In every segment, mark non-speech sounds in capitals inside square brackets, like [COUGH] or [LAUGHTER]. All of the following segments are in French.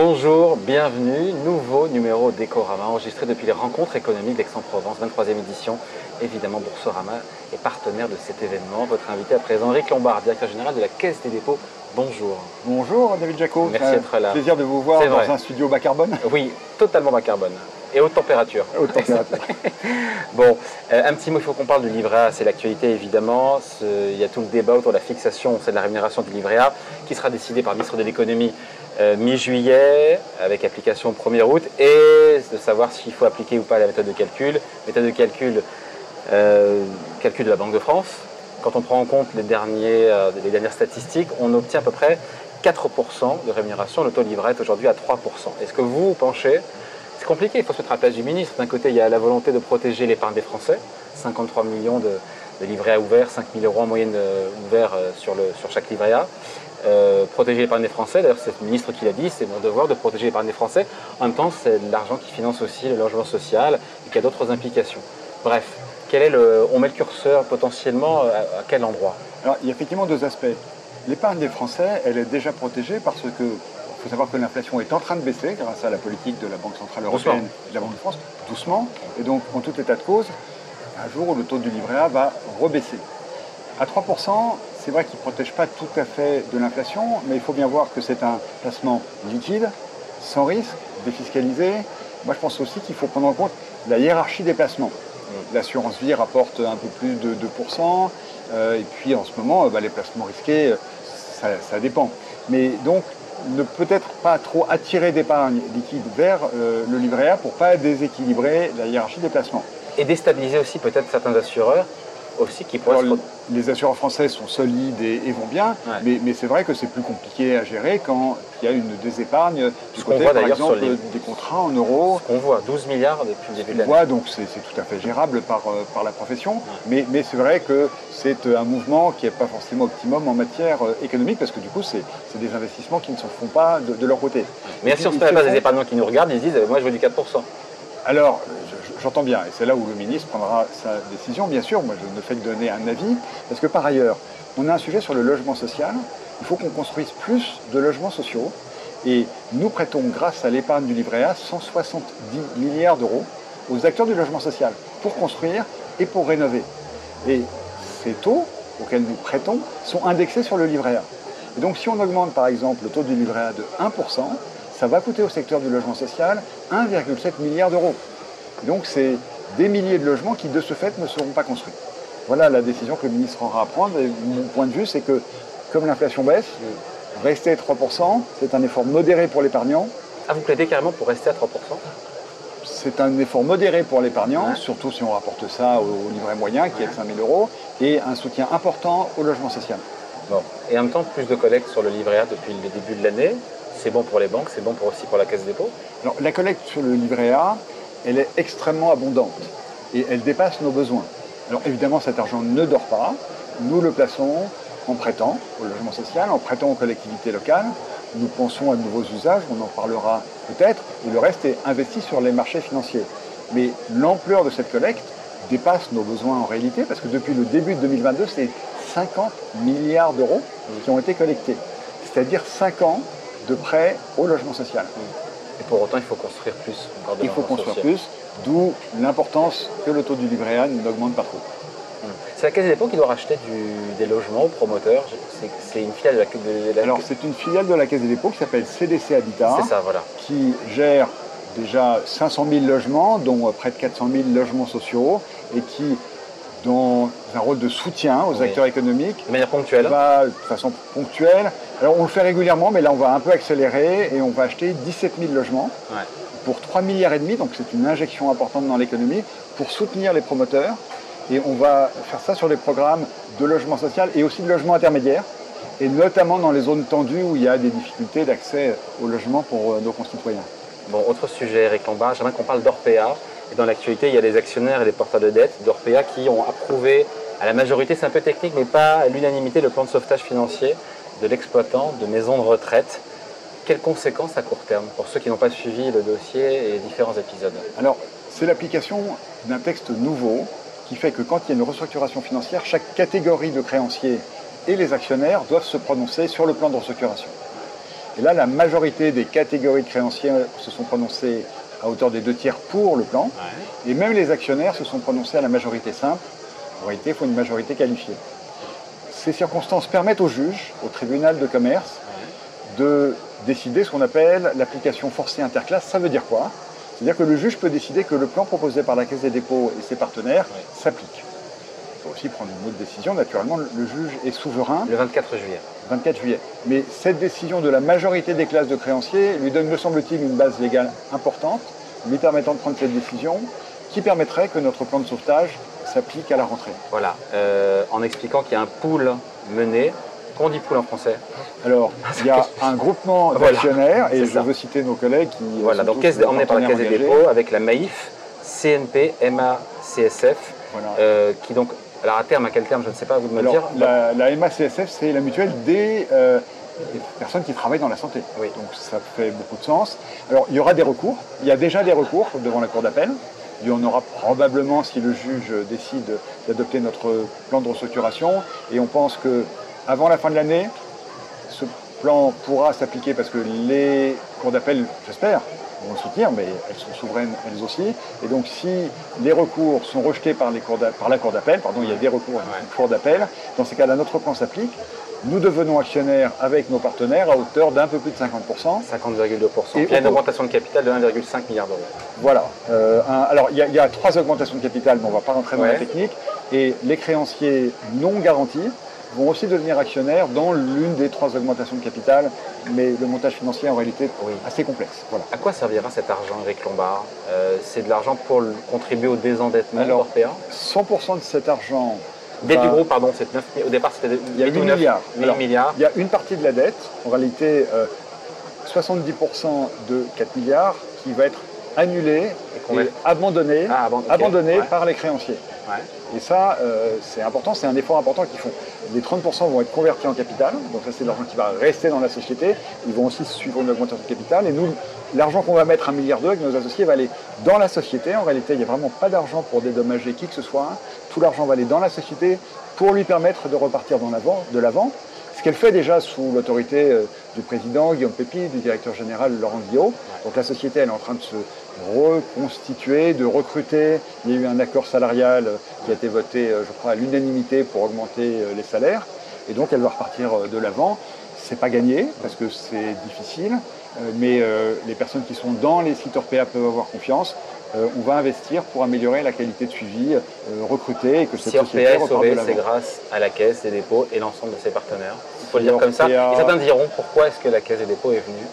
Bonjour, bienvenue, nouveau numéro d'Ecorama enregistré depuis les rencontres économiques d'Aix-en-Provence, 23e édition. Évidemment, Boursorama est partenaire de cet événement. Votre invité à présent, Eric Lombard, directeur général de la Caisse des dépôts. Bonjour. Bonjour David Jaco. Merci d'être là. Plaisir de vous voir dans vrai. un studio bas carbone. Oui, totalement bas carbone et haute température. Haute température. [LAUGHS] Bon, euh, un petit mot, il faut qu'on parle du livret A, c'est l'actualité évidemment. Il y a tout le débat autour de la fixation, c'est de la rémunération du livret A, qui sera décidé par le ministre de l'économie euh, mi-juillet, avec application au 1er août, et de savoir s'il faut appliquer ou pas la méthode de calcul. Méthode de calcul, euh, calcul de la Banque de France. Quand on prend en compte les, derniers, les dernières statistiques, on obtient à peu près 4% de rémunération. Le taux de livret est aujourd'hui à 3%. Est-ce que vous penchez compliqué, il faut se mettre à la place du ministre. D'un côté, il y a la volonté de protéger l'épargne des Français, 53 millions de, de livrets A ouverts, 5 000 euros en moyenne euh, ouverts euh, sur, sur chaque livret A. Euh, protéger l'épargne des Français, d'ailleurs c'est le ministre qui l'a dit, c'est mon devoir de protéger l'épargne des Français. En même temps, c'est de l'argent qui finance aussi le logement social et qui a d'autres implications. Bref, quel est le, on met le curseur potentiellement à, à quel endroit? Alors, il y a effectivement deux aspects. L'épargne des Français, elle est déjà protégée parce que faut savoir que l'inflation est en train de baisser grâce à la politique de la Banque Centrale Européenne Doucement. et de la Banque de France, doucement. Et donc, en tout état de cause, un jour où le taux du livret A va rebaisser. À 3%, c'est vrai qu'il ne protège pas tout à fait de l'inflation, mais il faut bien voir que c'est un placement liquide, sans risque, défiscalisé. Moi, je pense aussi qu'il faut prendre en compte la hiérarchie des placements. L'assurance vie rapporte un peu plus de 2%, euh, et puis en ce moment, euh, bah, les placements risqués, euh, ça, ça dépend. Mais donc, ne peut-être pas trop attirer d'épargne liquide vers euh, le livret A pour pas déséquilibrer la hiérarchie des placements. Et déstabiliser aussi peut-être certains assureurs aussi qui pourraient Alors, se les assureurs français sont solides et, et vont bien, Ouais. mais, mais c'est vrai que c'est plus compliqué à gérer quand il y a une désépargne Ce du qu'on côté, voit par exemple, les- des contrats en euros. qu'on voit, 12 milliards depuis le début de l'année. voit, donc c'est tout à fait gérable par, euh, par la profession, mais, mais c'est vrai que c'est euh, un mouvement qui n'est pas forcément optimum en matière euh, économique, parce que du coup, c'est des investissements qui ne se font pas de, de leur côté. Mais si on place font- des épargnants qui nous regardent, ils se disent eh, moi je veux du 4%. Alors, j'entends bien, et c'est là où le ministre prendra sa décision, bien sûr. Moi, je ne fais que donner un avis, parce que par ailleurs, on a un sujet sur le logement social. Il faut qu'on construise plus de logements sociaux, et nous prêtons, grâce à l'épargne du livret A, 170 milliards d'euros aux acteurs du logement social pour construire et pour rénover. Et ces taux auxquels nous prêtons sont indexés sur le livret A. Et donc, si on augmente par exemple le taux du livret A de 1%, ça va coûter au secteur du logement social 1,7 milliard d'euros. Donc, c'est des milliers de logements qui, de ce fait, ne seront pas construits. Voilà la décision que le ministre aura à prendre. Et mon point de vue, c'est que, comme l'inflation baisse, rester à 3%, c'est un effort modéré pour l'épargnant. Ah, vous plaidez carrément pour rester à 3% C'est un effort modéré pour l'épargnant, Ouais. surtout si on rapporte ça au, livret moyen, qui est de 5 000 euros, et un soutien important au logement social. Bon. Et en même temps, plus de collectes sur le livret A depuis le début de l'année. C'est bon pour les banques, c'est bon pour aussi pour la caisse des dépôts? Alors, la collecte sur le livret A, elle est extrêmement abondante et elle dépasse nos besoins. Alors évidemment, cet argent ne dort pas. Nous le plaçons en prêtant au logement social, en prêtant aux collectivités locales. Nous pensons à de nouveaux usages, on en parlera peut-être, et le reste est investi sur les marchés financiers. Mais l'ampleur de cette collecte dépasse nos besoins en réalité, parce que depuis le début de 2022, c'est 50 milliards d'euros qui ont été collectés. C'est-à-dire 5 ans de prêts au logement social. Et pour autant, il faut construire plus de Il faut construire plus, d'où l'importance que le taux du livret A n'augmente pas trop. C'est la caisse des dépôts qui doit racheter du- des logements aux promoteurs. C'est- une filiale de la, de la- Alors c'est une filiale de la Caisse des dépôts qui s'appelle CDC Habitat, c'est ça, voilà. qui gère déjà 500 000 logements, dont euh, près de 400 000 logements sociaux, et qui, dans un rôle de soutien aux Oui. acteurs économiques, De manière ponctuelle. va de façon ponctuelle. Alors on le fait régulièrement, mais là on va un peu accélérer et on va acheter 17 000 logements Ouais. pour 3 milliards et demi, donc c'est une injection importante dans l'économie, pour soutenir les promoteurs. Et on va faire ça sur des programmes de logement social et aussi de logement intermédiaire, et notamment dans les zones tendues où il y a des difficultés d'accès au logement pour euh, nos concitoyens. Bon, autre sujet, Eric Lombard, j'aimerais qu'on parle d'Orpea. Et dans l'actualité, il y a des actionnaires et des porteurs de dettes d'Orpea qui ont approuvé, à la majorité, c'est un peu technique, mais pas à l'unanimité, le plan de sauvetage financier de l'exploitant de maisons de retraite. Quelles conséquences à court terme pour ceux qui n'ont pas suivi le dossier et différents épisodes? Alors, c'est l'application d'un texte nouveau qui fait que quand il y a une restructuration financière, chaque catégorie de créanciers et les actionnaires doivent se prononcer sur le plan de restructuration. Et là, la majorité des catégories de créanciers se sont prononcées à hauteur des deux tiers pour le plan. Et même les actionnaires se sont prononcés à la majorité simple. En réalité, il faut une majorité qualifiée. Ces circonstances permettent au juge, au tribunal de commerce, de décider ce qu'on appelle l'application forcée interclasse. Ça veut dire quoi? C'est-à-dire que le juge peut décider que le plan proposé par la Caisse des dépôts et ses partenaires s'applique. Faut aussi prendre une autre décision. Naturellement, le juge est souverain. Le 24 juillet. 24 juillet. Mais cette décision de la majorité des classes de créanciers lui donne, me semble-t-il, une base légale importante, lui permettant de prendre cette décision, qui permettrait que notre plan de sauvetage s'applique à la rentrée. Voilà, euh, en expliquant qu'il y a un pool mené. Qu'on dit pool en français Alors, [LAUGHS] il y a un groupement [LAUGHS] d'actionnaires, et je veux citer nos collègues qui. Voilà, donc emmené par la Caisse des dépôts avec la MAIF, CNP, MA, CSF, euh, qui donc alors à terme, à quel terme, je ne sais pas, vous me le dire la, la MACSF, c'est la mutuelle euh, des, personnes qui travaillent dans la santé. Oui. Donc ça fait beaucoup de sens. Alors il y aura des recours. Il y a déjà des recours devant la Cour d'appel. Il y en aura probablement si le juge décide d'adopter notre plan de restructuration. Et on pense que avant la fin de l'année, ce plan pourra s'appliquer parce que les cours d'appel, j'espère, vont le soutenir, mais elles sont souveraines elles aussi. Et donc si les recours sont rejetés par, les cours par la Cour d'appel, pardon, il y a des recours à la Cour d'appel, dans ces cas-là, notre plan s'applique. Nous devenons actionnaires avec nos partenaires à hauteur d'un peu plus de 50%. 50,2%. Il y a une augmentation de capital de 1,5 milliard d'euros. Voilà. Euh, alors, il y, a, trois augmentations de capital, mais on ne va pas rentrer dans la technique. Et les créanciers non garantis, vont aussi devenir actionnaires dans l'une des trois augmentations de capital, mais le montage financier en réalité est assez complexe. Voilà. À quoi servira cet argent, Eric Lombard? Euh, C'est de l'argent pour contribuer au désendettement européen? 100% de cet argent. Dette du groupe, pardon, c'est 9, au départ c'était il y a 8 milliards. milliards. Il y a une partie de la dette, en réalité 70% euh, de 4 milliards, qui va être annulée et, abandonnée, ah, par les créanciers. Et ça, euh, c'est important, c'est un effort important qu'ils font. Les 30% vont être convertis en capital, donc ça c'est l'argent qui va rester dans la société. Ils vont aussi suivre une augmentation de capital. Et nous, l'argent qu'on va mettre, un milliard d'euros avec nos associés, va aller dans la société. En réalité, il n'y a vraiment pas d'argent pour dédommager qui que ce soit. Tout l'argent va aller dans la société pour lui permettre de repartir de l'avant. Ce qu'elle fait déjà sous l'autorité euh, du président Guillaume Pépi, du directeur général Laurent Guillot. Donc la société, elle est en train de se reconstituer, de recruter. Il y a eu un accord salarial qui a été voté, euh, je crois, à l'unanimité pour augmenter euh, les salaires. Et donc elle va repartir de l'avant. C'est pas gagné parce que c'est difficile, mais les personnes qui sont dans les sites Orpea peuvent avoir confiance. on va investir pour améliorer la qualité de suivi, recruter et que cette si société est sauvé, c'est grâce à la Caisse des dépôts et l'ensemble de ses partenaires faut le dire comme ça. Et, certains diront pourquoi est-ce que la Caisse des dépôts est venue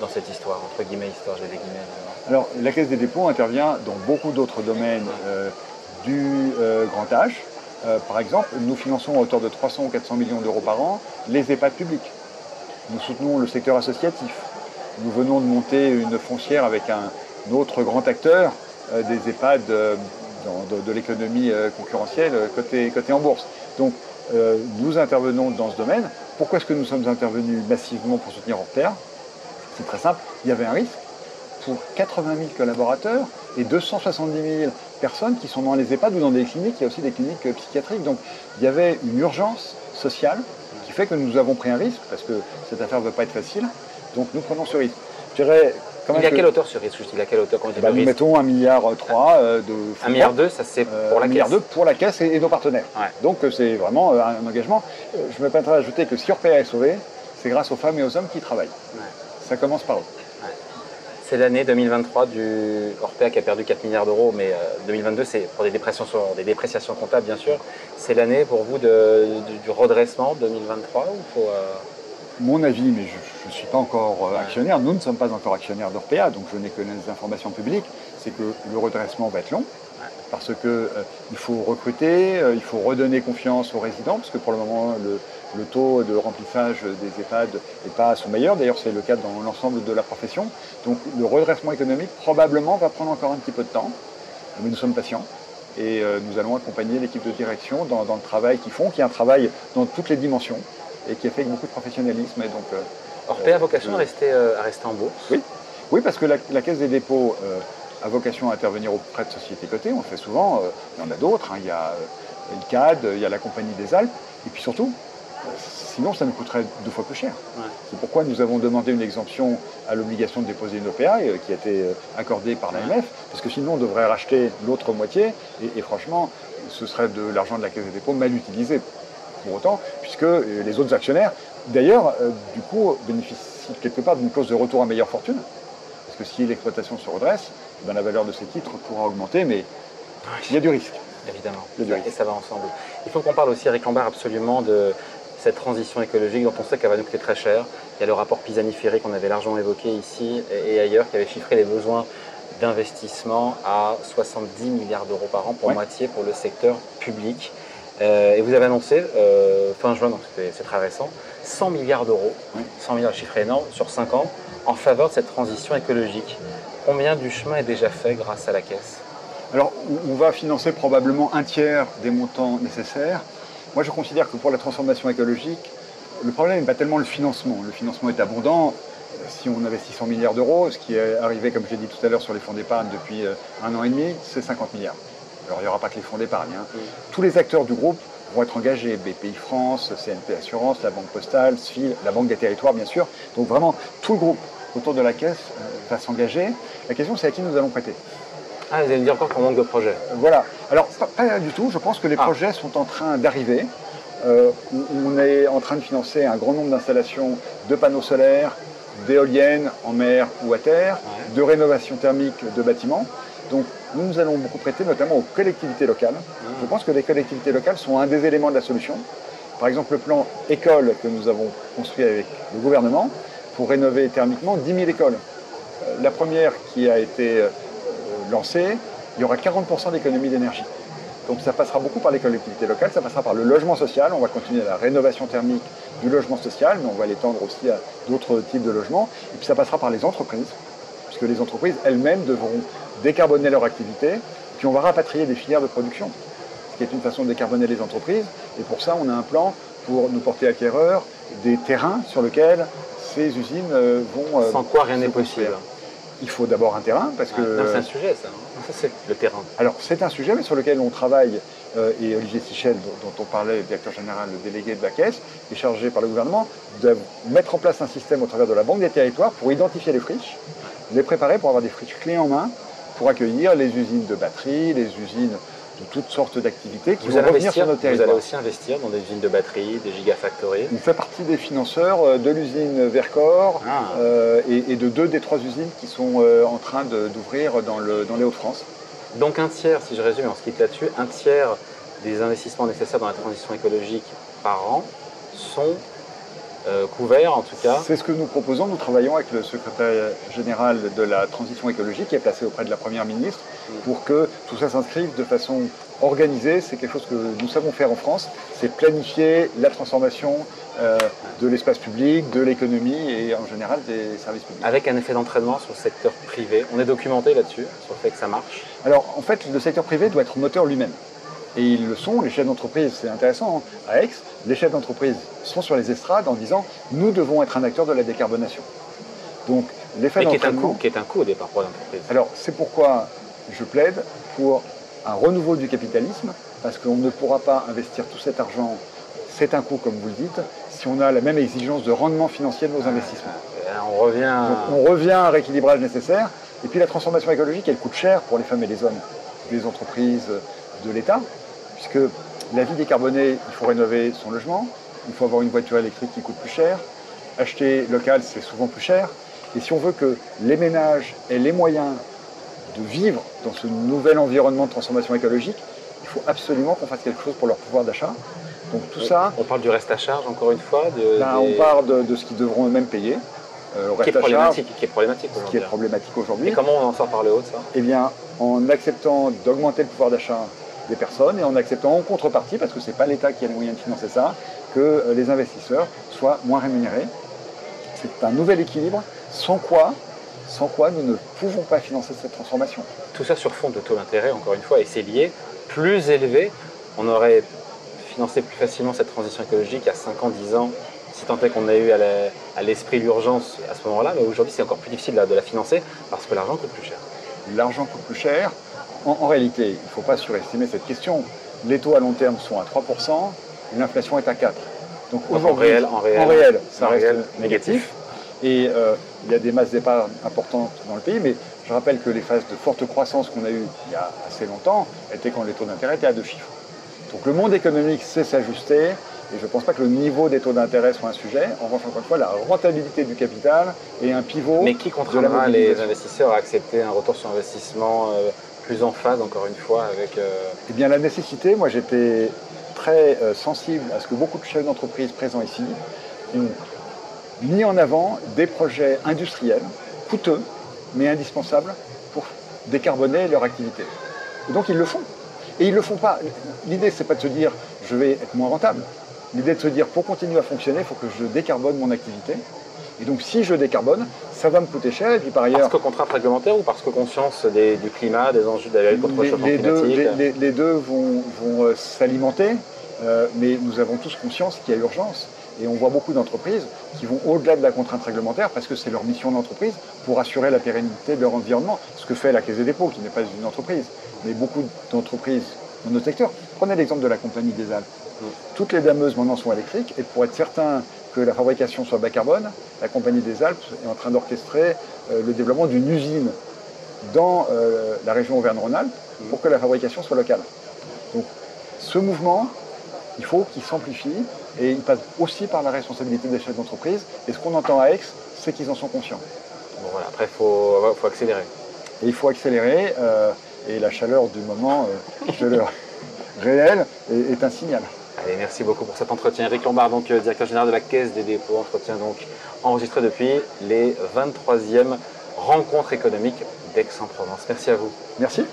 dans cette histoire, entre guillemets, histoire, j'ai des guillemets. Alors, la Caisse des dépôts intervient dans beaucoup d'autres domaines euh, du euh, grand âge. Euh, par exemple, nous finançons à hauteur de 300 ou 400 millions d'euros par an les EHPAD publics. Nous soutenons le secteur associatif. Nous venons de monter une foncière avec un, autre grand acteur des EHPAD de, l'économie concurrentielle côté, côté en bourse. Donc, nous intervenons dans ce domaine. Pourquoi est-ce que nous sommes intervenus massivement pour soutenir Orpea? C'est très simple, il y avait un risque pour 80 000 collaborateurs et 270 000 personnes qui sont dans les EHPAD ou dans des cliniques, il y a aussi des cliniques euh, psychiatriques. Donc il y avait une urgence sociale qui fait que nous avons pris un risque, parce que cette affaire ne va pas être facile, donc nous prenons ce risque. Je dirais il a quelle hauteur ce risque? Il a quelle hauteur bah, Nous mettons un milliard 3 euh, de. Un milliard 2, ça c'est euh, pour la caisse. milliard 2 pour la caisse et, nos partenaires. Donc euh, c'est vraiment un engagement. Je me permettrai d'ajouter que si Orpea est sauvé, c'est grâce aux femmes et aux hommes qui travaillent. Ça commence par eux. C'est l'année 2023 du Orpea qui a perdu 4 milliards d'euros, mais 2022 c'est pour des, des dépréciations comptables bien sûr. C'est l'année pour vous du redressement 2023 ou faut, mon avis, mais je ne suis pas encore euh, actionnaire, nous ne sommes pas encore actionnaires d'Orpea, donc je n'ai que les informations publiques, c'est que le redressement va être long, parce qu'il euh, faut recruter, euh, il faut redonner confiance aux résidents, parce que pour le moment, le, taux de remplissage des EHPAD n'est pas à son meilleur, d'ailleurs c'est le cas dans l'ensemble de la profession. Donc le redressement économique probablement va prendre encore un petit peu de temps, mais nous sommes patients. Et nous allons accompagner l'équipe de direction dans, dans le travail qu'ils font, qui est un travail dans toutes les dimensions et qui a fait avec beaucoup de professionnalisme. Et donc, euh, Orpea a vocation à, rester, euh, à rester en bourse? Oui, oui parce que la, Caisse des dépôts euh, a vocation à intervenir auprès de sociétés cotées. On le fait souvent. il y en a d'autres. Hein. Il y a le CAD, il y a la Compagnie des Alpes. Et puis surtout, Sinon, ça nous coûterait deux fois plus cher. C'est pourquoi nous avons demandé une exemption à l'obligation de déposer une OPA euh, qui a été euh, accordée par l'AMF, parce que sinon on devrait racheter l'autre moitié, et, franchement, ce serait de l'argent de la Caisse des dépôts mal utilisé pour autant, puisque euh, les autres actionnaires, d'ailleurs, du coup, bénéficient quelque part d'une clause de retour à meilleure fortune, parce que si l'exploitation se redresse, ben, la valeur de ces titres pourra augmenter, mais il y a du risque. Évidemment, et ça va ensemble. Il faut qu'on parle aussi, Eric Lambert, absolument de cette transition écologique dont on sait qu'elle va nous coûter très cher. Il y a le rapport Pisani-Ferry qu'on avait largement évoqué ici et ailleurs qui avait chiffré les besoins d'investissement à 70 milliards d'euros par an, pour moitié pour le secteur public. Euh, et vous avez annoncé, euh, fin juin, donc c'est très récent, 100 milliards d'euros, 100 milliards, chiffre énorme, sur 5 ans, en faveur de cette transition écologique. Combien du chemin est déjà fait grâce à la caisse? Alors, on va financer probablement un tiers des montants nécessaires. Moi, je considère que pour la transformation écologique, le problème n'est pas tellement le financement. Le financement est abondant. Si on investit 100 milliards d'euros, ce qui est arrivé, comme je l'ai dit tout à l'heure, sur les fonds d'épargne depuis euh, un an et demi, c'est 50 milliards. Alors, il n'y aura pas que les fonds d'épargne. Hein. Tous les acteurs du groupe vont être engagés. BPI France, CNP Assurance, la Banque Postale, SFIL, la Banque des Territoires, bien sûr. Donc, vraiment, tout le groupe autour de la caisse euh, va s'engager. La question, c'est à qui nous allons prêter. Ah, vous allez me dire encore qu'on manque de projets. Voilà. Alors, pas, du tout. Je pense que les ah. projets sont en train d'arriver. Euh, on est en train de financer un grand nombre d'installations de panneaux solaires, d'éoliennes en mer ou à terre, de rénovation thermique de bâtiments. Donc, nous allons beaucoup prêter, notamment aux collectivités locales. Je pense que les collectivités locales sont un des éléments de la solution. Par exemple, le plan école que nous avons construit avec le gouvernement pour rénover thermiquement 10 000 écoles. Euh, la première qui a été euh, lancé, il y aura 40% d'économie d'énergie. Donc ça passera beaucoup par les collectivités locales, ça passera par le logement social, on va continuer la rénovation thermique du logement social, mais on va l'étendre aussi à d'autres types de logements. Et puis ça passera par les entreprises, puisque les entreprises elles-mêmes devront décarboner leur activité, puis on va rapatrier des filières de production, ce qui est une façon de décarboner les entreprises. Et pour ça, on a un plan pour nous porter acquéreurs des terrains sur lesquels ces usines euh, vont... Euh, Sans quoi rien n'est possible il faut d'abord un terrain parce que. c'est un sujet ça. Hein. Ça c'est le terrain. Alors c'est un sujet mais sur lequel on travaille euh, et Olivier Sichel dont, on parlait, le directeur général, le délégué de la Caisse, est chargé par le gouvernement de mettre en place un système au travers de la Banque des territoires pour identifier les friches, les préparer pour avoir des friches clés en main pour accueillir les usines de batterie, les usines de toutes sortes d'activités qui vont revenir sur nos territoires. Vous allez aussi investir dans des usines de batterie, des gigafactories On fait partie des financeurs euh, de l'usine Vercor ah. euh, et, de deux des trois usines qui sont euh, en train d'ouvrir dans, dans les Hauts-de-France. Donc un tiers, si je résume, on se quitte là-dessus, un tiers des investissements nécessaires dans la transition écologique par an sont euh, couvert en tout cas. C'est ce que nous proposons. Nous travaillons avec le secrétaire général de la transition écologique qui est placé auprès de la Première ministre pour que tout ça s'inscrive de façon organisée. C'est quelque chose que nous savons faire en France. C'est planifier la transformation euh, de l'espace public, de l'économie et en général des services publics. Avec un effet d'entraînement sur le secteur privé. On est documenté là-dessus, sur le fait que ça marche. Alors en fait, le secteur privé doit être moteur lui-même. Et ils le sont, les chefs d'entreprise, c'est intéressant, hein. à Aix, les chefs d'entreprise sont sur les estrades en disant nous devons être un acteur de la décarbonation. Donc l'effet qui est un coût, qui est un coût au départ pour l'entreprise. Alors c'est pourquoi je plaide pour un renouveau du capitalisme, parce qu'on ne pourra pas investir tout cet argent, c'est un coût comme vous le dites, si on a la même exigence de rendement financier de nos investissements. Ah, on revient... on revient à un rééquilibrage nécessaire, et puis la transformation écologique, elle coûte cher pour les femmes et les hommes, les entreprises, de l'État, puisque la vie décarbonée, il faut rénover son logement, il faut avoir une voiture électrique qui coûte plus cher, acheter local, c'est souvent plus cher, et si on veut que les ménages aient les moyens de vivre dans ce nouvel environnement de transformation écologique, il faut absolument qu'on fasse quelque chose pour leur pouvoir d'achat. Donc tout ça... On parle du reste à charge, encore une fois de, ben, On parle de, ce qu'ils devront eux-mêmes payer. Euh, qui, est problématique, qui est problématique aujourd'hui. Qui est problématique aujourd'hui. Et comment on en sort par le haut de ça? Eh bien, en acceptant d'augmenter le pouvoir d'achat des personnes et en acceptant en contrepartie, parce que ce n'est pas l'État qui a les moyens de financer ça, que euh, les investisseurs soient moins rémunérés. C'est un nouvel équilibre sans quoi, sans quoi nous ne pouvons pas financer cette transformation. Tout ça sur fond de taux d'intérêt, encore une fois, et c'est lié, plus élevé, on aurait financé plus facilement cette transition écologique a 5 ans, 10 ans, si tant est qu'on a eu à l'esprit l'urgence à ce moment-là, mais aujourd'hui c'est encore plus difficile de la financer parce que l'argent coûte plus cher. L'argent coûte plus cher, en, réalité, il ne faut pas surestimer cette question. Les taux à long terme sont à 3%, l'inflation est à 4%. Donc en réel, en réel, en réel, ça en reste réel, négatif. Et euh, il y a des masses d'épargne importantes dans le pays, mais je rappelle que les phases de forte croissance qu'on a eues il y a assez longtemps étaient quand les taux d'intérêt étaient à deux chiffres. Donc le monde économique sait s'ajuster, et je ne pense pas que le niveau des taux d'intérêt soit un sujet. En revanche, encore une fois, la rentabilité du capital est un pivot. Mais qui contraindra les investisseurs à accepter un retour sur investissement euh, plus en phase, encore une fois, avec. euh, Eh bien, la nécessité, moi j'étais très euh, sensible à ce que beaucoup de chefs d'entreprise présents ici ont mis en avant des projets industriels coûteux, mais indispensables pour décarboner leur activité. Et donc ils le font. Et ils ne le font pas. L'idée, c'est pas de se dire je vais être moins rentable. L'idée de se dire pour continuer à fonctionner, il faut que je décarbone mon activité. Et donc si je décarbone, ça va me coûter cher. Et puis par ailleurs, Parce que contrainte réglementaire ou parce que conscience des- du climat, des enjeux de la lutte contre le les, changement les deux, climatique les- les- les deux vont, vont, euh, s'alimenter, euh, mais nous avons tous conscience qu'il y a urgence. Et on voit beaucoup d'entreprises qui vont au-delà de la contrainte réglementaire parce que c'est leur mission d'entreprise pour assurer la pérennité de leur environnement. Ce que fait la Caisse des dépôts, qui n'est pas une entreprise, mais beaucoup d'entreprises dans notre secteur. Prenez l'exemple de la Compagnie des Alpes. Toutes les dameuses maintenant sont électriques et pour être certain que la fabrication soit bas carbone, la Compagnie des Alpes est en train d'orchestrer euh, le développement d'une usine dans euh, la région Auvergne-Rhône-Alpes pour que la fabrication soit locale. Donc ce mouvement, il faut qu'il s'amplifie et il passe aussi par la responsabilité des chefs d'entreprise. Et ce qu'on entend à Aix, c'est qu'ils en sont conscients. Bon, voilà, après, il faut, faut accélérer. Et il faut accélérer euh, et la chaleur du moment, euh, chaleur [LAUGHS] réelle, est, est un signal. Allez, merci beaucoup pour cet entretien. Eric Lombard, donc euh, directeur général de la Caisse des dépôts, entretien donc enregistré depuis les 23e rencontres économiques d'Aix-en-Provence. Merci à vous. Merci.